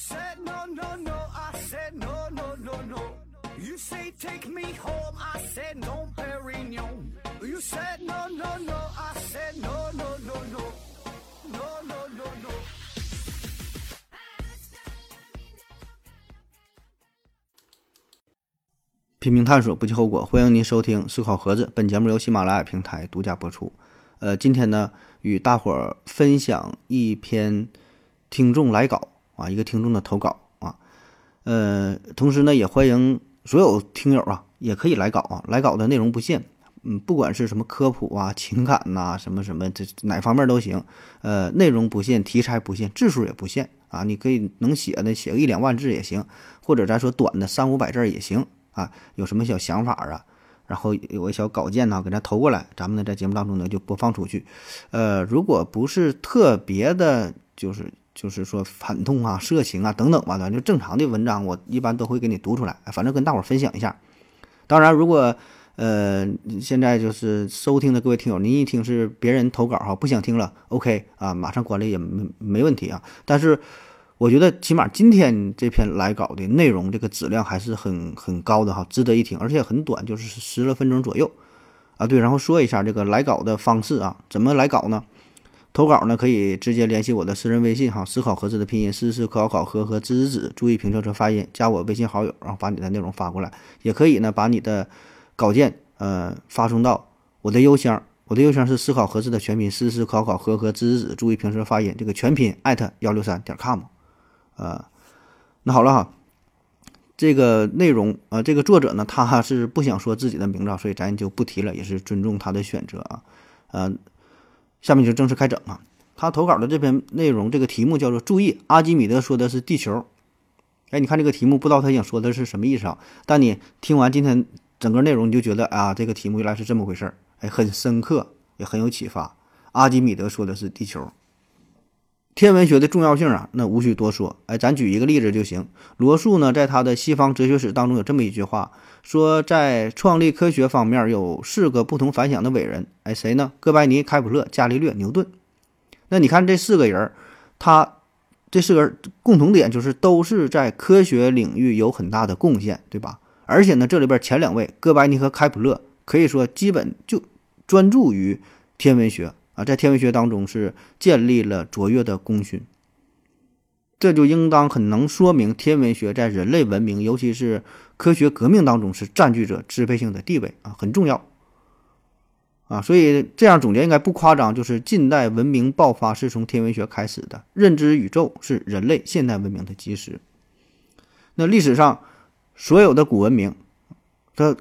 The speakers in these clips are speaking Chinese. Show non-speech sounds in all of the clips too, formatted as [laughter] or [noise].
said no, no, no, I said no, no, no, no. You say take me home, I said no, Perignon. You said no, no, no, I said no, no, no, no. No, no, no, no. 拼命探索，不计后果。欢迎您收听《思考盒子》，本节目由喜马拉雅平台独家播出。呃，今天呢，与大伙儿分享一篇听众来稿啊，一个听众的投稿啊。呃，同时呢，也欢迎所有听友啊，也可以来稿啊，来稿的内容不限，嗯，不管是什么科普啊、情感呐、什么什么，这哪方面都行。呃，内容不限，题材不限，字数也不限啊。你可以能写的写个一两万字也行，或者咱说短的三五百字也行啊。有什么小想法啊？然后有个小稿件呢，给咱投过来，咱们呢在节目当中呢就播放出去。呃，如果不是特别的，就是就是说反动啊、色情啊等等吧，咱就正常的文章，我一般都会给你读出来，反正跟大伙儿分享一下。当然，如果呃现在就是收听的各位听友，您一听是别人投稿哈，不想听了，OK 啊，马上关了也没没问题啊。但是我觉得起码今天这篇来稿的内容，这个质量还是很很高的哈，值得一听，而且很短，就是十来分钟左右啊。对，然后说一下这个来稿的方式啊，怎么来稿呢？投稿呢可以直接联系我的私人微信哈，思考盒子的拼音思思考考和和知知子，注意平翘舌发音，加我微信好友，然后把你的内容发过来。也可以呢把你的稿件呃发送到我的邮箱，我的邮箱是思考盒子的全拼思思考考和和知知子，注意平舌发音，这个全拼艾特幺六三点 com。呃，那好了哈，这个内容啊、呃，这个作者呢，他是不想说自己的名字，所以咱就不提了，也是尊重他的选择啊。呃，下面就正式开整啊。他投稿的这篇内容，这个题目叫做“注意，阿基米德说的是地球”。哎，你看这个题目，不知道他想说的是什么意思啊？但你听完今天整个内容，你就觉得啊，这个题目原来是这么回事儿，哎，很深刻，也很有启发。阿基米德说的是地球。天文学的重要性啊，那无需多说。哎，咱举一个例子就行。罗素呢，在他的《西方哲学史》当中有这么一句话，说在创立科学方面有四个不同凡响的伟人。哎，谁呢？哥白尼、开普勒、伽利略、牛顿。那你看这四个人，他这四个人共同点就是都是在科学领域有很大的贡献，对吧？而且呢，这里边前两位哥白尼和开普勒可以说基本就专注于天文学。啊，在天文学当中是建立了卓越的功勋，这就应当很能说明天文学在人类文明，尤其是科学革命当中是占据着支配性的地位啊，很重要啊。所以这样总结应该不夸张，就是近代文明爆发是从天文学开始的，认知宇宙是人类现代文明的基石。那历史上所有的古文明，它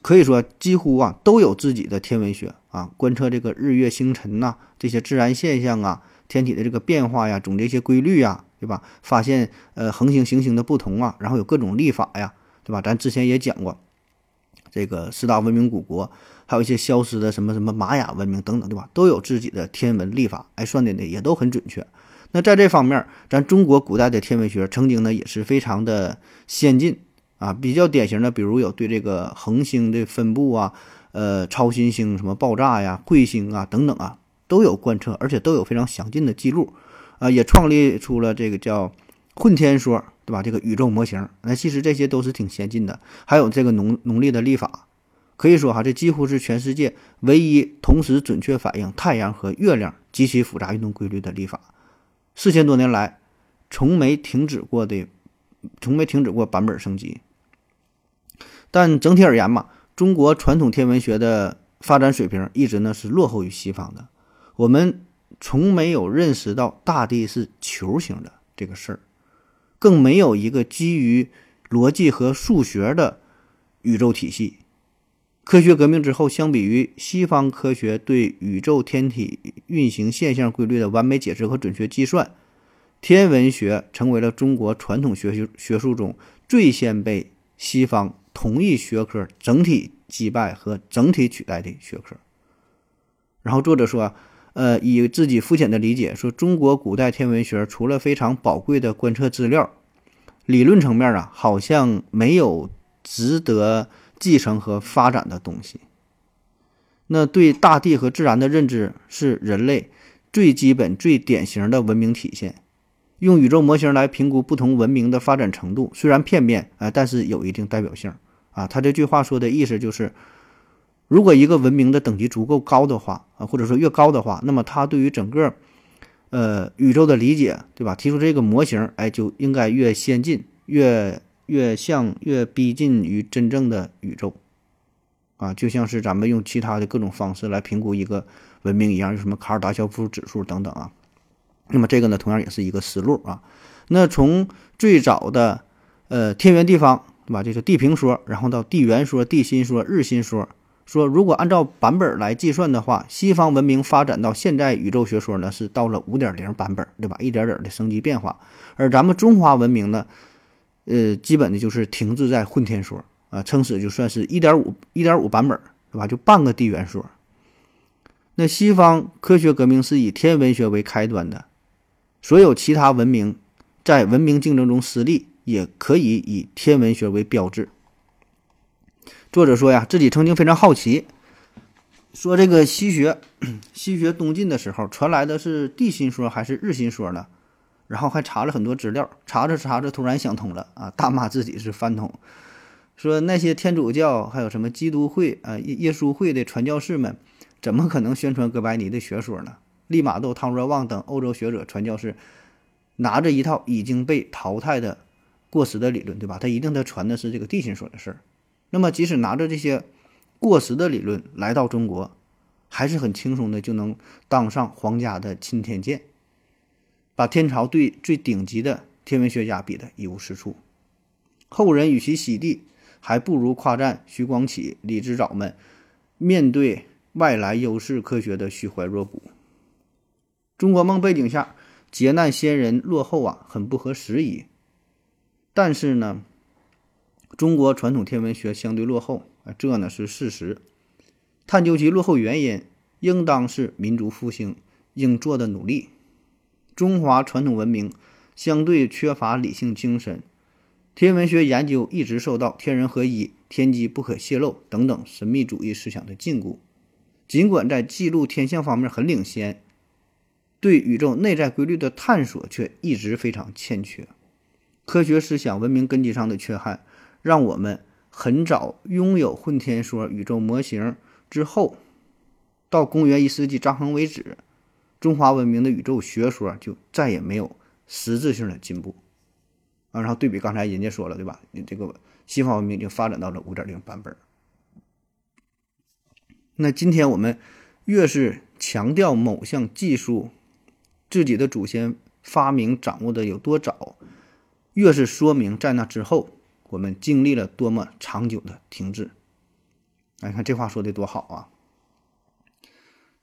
可以说几乎啊都有自己的天文学。啊，观测这个日月星辰呐，这些自然现象啊，天体的这个变化呀，总结一些规律呀，对吧？发现呃恒星行星的不同啊，然后有各种历法呀，对吧？咱之前也讲过，这个四大文明古国，还有一些消失的什么什么玛雅文明等等，对吧？都有自己的天文历法，哎，算的呢也都很准确。那在这方面，咱中国古代的天文学曾经呢也是非常的先进啊，比较典型的，比如有对这个恒星的分布啊。呃，超新星什么爆炸呀、彗星啊等等啊，都有观测，而且都有非常详尽的记录，啊，也创立出了这个叫混天说，对吧？这个宇宙模型，那其实这些都是挺先进的。还有这个农农历的历法，可以说哈，这几乎是全世界唯一同时准确反映太阳和月亮极其复杂运动规律的历法。四千多年来，从没停止过的，从没停止过版本升级。但整体而言嘛。中国传统天文学的发展水平一直呢是落后于西方的，我们从没有认识到大地是球形的这个事儿，更没有一个基于逻辑和数学的宇宙体系。科学革命之后，相比于西方科学对宇宙天体运行现象规律的完美解释和准确计算，天文学成为了中国传统学学学术中最先被西方。同一学科整体击败和整体取代的学科。然后作者说，呃，以自己肤浅的理解说，中国古代天文学除了非常宝贵的观测资料，理论层面啊，好像没有值得继承和发展的东西。那对大地和自然的认知是人类最基本、最典型的文明体现。用宇宙模型来评估不同文明的发展程度，虽然片面啊，但是有一定代表性啊。他这句话说的意思就是，如果一个文明的等级足够高的话啊，或者说越高的话，那么他对于整个呃宇宙的理解，对吧？提出这个模型，哎，就应该越先进，越越像，越逼近于真正的宇宙啊，就像是咱们用其他的各种方式来评估一个文明一样，有什么卡尔达肖夫指数等等啊。那么这个呢，同样也是一个思路啊。那从最早的呃天圆地方，对吧？这个地平说，然后到地圆说、地心说、日心说，说如果按照版本来计算的话，西方文明发展到现在宇宙学说呢，是到了五点零版本，对吧？一点点的升级变化。而咱们中华文明呢，呃，基本的就是停滞在混天说啊，撑死就算是一点五一点五版本，对吧？就半个地圆说。那西方科学革命是以天文学为开端的。所有其他文明在文明竞争中失利，也可以以天文学为标志。作者说呀，自己曾经非常好奇，说这个西学 [clears throat] 西学东进的时候传来的是地心说还是日心说呢？然后还查了很多资料，查着查着突然想通了啊，大骂自己是饭桶，说那些天主教还有什么基督会啊耶耶稣会的传教士们，怎么可能宣传哥白尼的学说呢？利玛窦、汤若望等欧洲学者传教士，拿着一套已经被淘汰的过时的理论，对吧？他一定他传的是这个地心说的事儿。那么，即使拿着这些过时的理论来到中国，还是很轻松的就能当上皇家的钦天监，把天朝最最顶级的天文学家比得一无是处。后人与其洗地，还不如夸赞徐光启、李之藻们面对外来优势科学的虚怀若谷。中国梦背景下，劫难先人落后啊，很不合时宜。但是呢，中国传统天文学相对落后啊，这呢是事实。探究其落后原因，应当是民族复兴应做的努力。中华传统文明相对缺乏理性精神，天文学研究一直受到天人合一、天机不可泄露等等神秘主义思想的禁锢。尽管在记录天象方面很领先。对宇宙内在规律的探索却一直非常欠缺，科学思想文明根基上的缺憾，让我们很早拥有混天说宇宙模型之后，到公元一世纪张衡为止，中华文明的宇宙学说就再也没有实质性的进步啊。然后对比刚才人家说了对吧？你这个西方文明已经发展到了五点零版本，那今天我们越是强调某项技术。自己的祖先发明掌握的有多早，越是说明在那之后我们经历了多么长久的停滞。哎，看这话说的多好啊！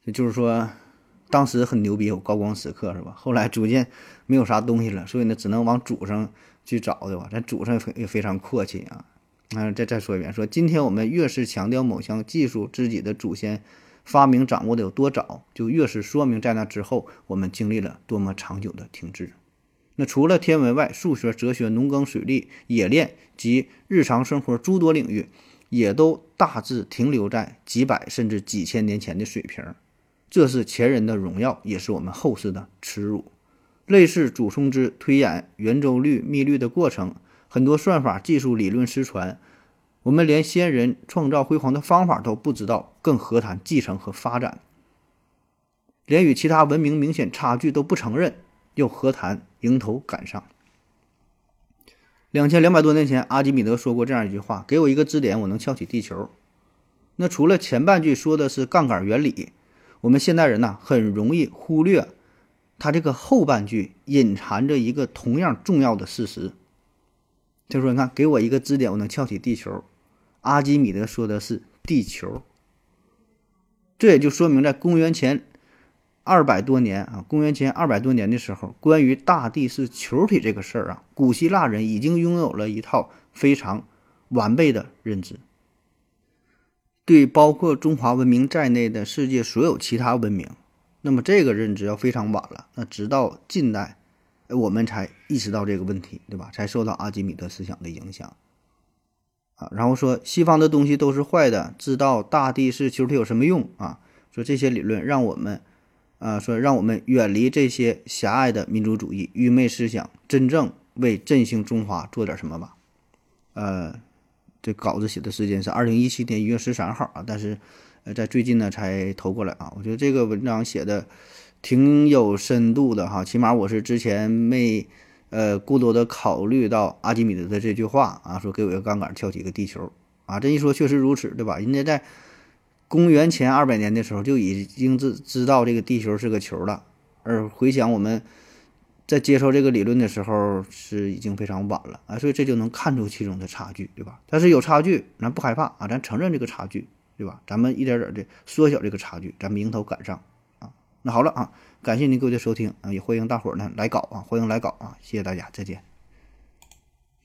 也就是说，当时很牛逼，有高光时刻是吧？后来逐渐没有啥东西了，所以呢，只能往祖上去找，对吧？咱祖上也非常阔气啊。嗯，再再说一遍，说今天我们越是强调某项技术，自己的祖先。发明掌握的有多早，就越是说明在那之后我们经历了多么长久的停滞。那除了天文外，数学、哲学、农耕、水利、冶炼及日常生活诸多领域，也都大致停留在几百甚至几千年前的水平。这是前人的荣耀，也是我们后世的耻辱。类似祖冲之推演圆周率、幂律的过程，很多算法、技术、理论失传。我们连先人创造辉煌的方法都不知道，更何谈继承和发展？连与其他文明明显差距都不承认，又何谈迎头赶上？两千两百多年前，阿基米德说过这样一句话：“给我一个支点，我能撬起地球。”那除了前半句说的是杠杆原理，我们现代人呢很容易忽略他这个后半句隐含着一个同样重要的事实。就是说：“你看，给我一个支点，我能撬起地球。”阿基米德说的是地球，这也就说明在公元前二百多年啊，公元前二百多年的时候，关于大地是球体这个事儿啊，古希腊人已经拥有了一套非常完备的认知。对包括中华文明在内的世界所有其他文明，那么这个认知要非常晚了。那直到近代，我们才意识到这个问题，对吧？才受到阿基米德思想的影响。啊，然后说西方的东西都是坏的，知道大地是球体有什么用啊？说这些理论让我们，啊，说让我们远离这些狭隘的民族主义、愚昧思想，真正为振兴中华做点什么吧。呃，这稿子写的时间是二零一七年一月十三号啊，但是呃，在最近呢才投过来啊。我觉得这个文章写的挺有深度的哈，起码我是之前没呃过多的考虑到阿基米德的这句话啊，说给我一个杠杆撬起一个地球啊，这一说确实如此，对吧？人家在公元前二百年的时候就已经知知道这个地球是个球了，而回想我们在接受这个理论的时候是已经非常晚了啊，所以这就能看出其中的差距，对吧？但是有差距，咱不害怕啊，咱承认这个差距，对吧？咱们一点点的缩小这个差距，咱们迎头赶上。那好了啊，感谢您各位的收听啊，也欢迎大伙儿呢来搞啊，欢迎来搞啊，谢谢大家，再见。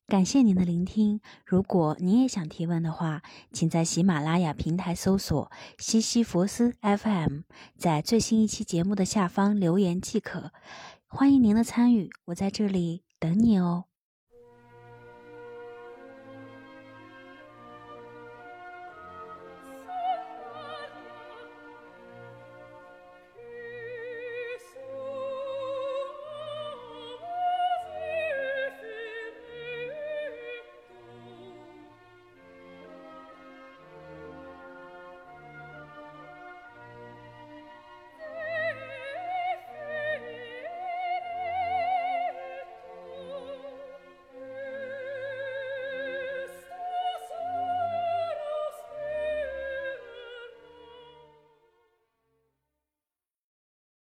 感谢您的聆听。如果您也想提问的话，请在喜马拉雅平台搜索“西西弗斯 FM”，在最新一期节目的下方留言即可。欢迎您的参与，我在这里等你哦。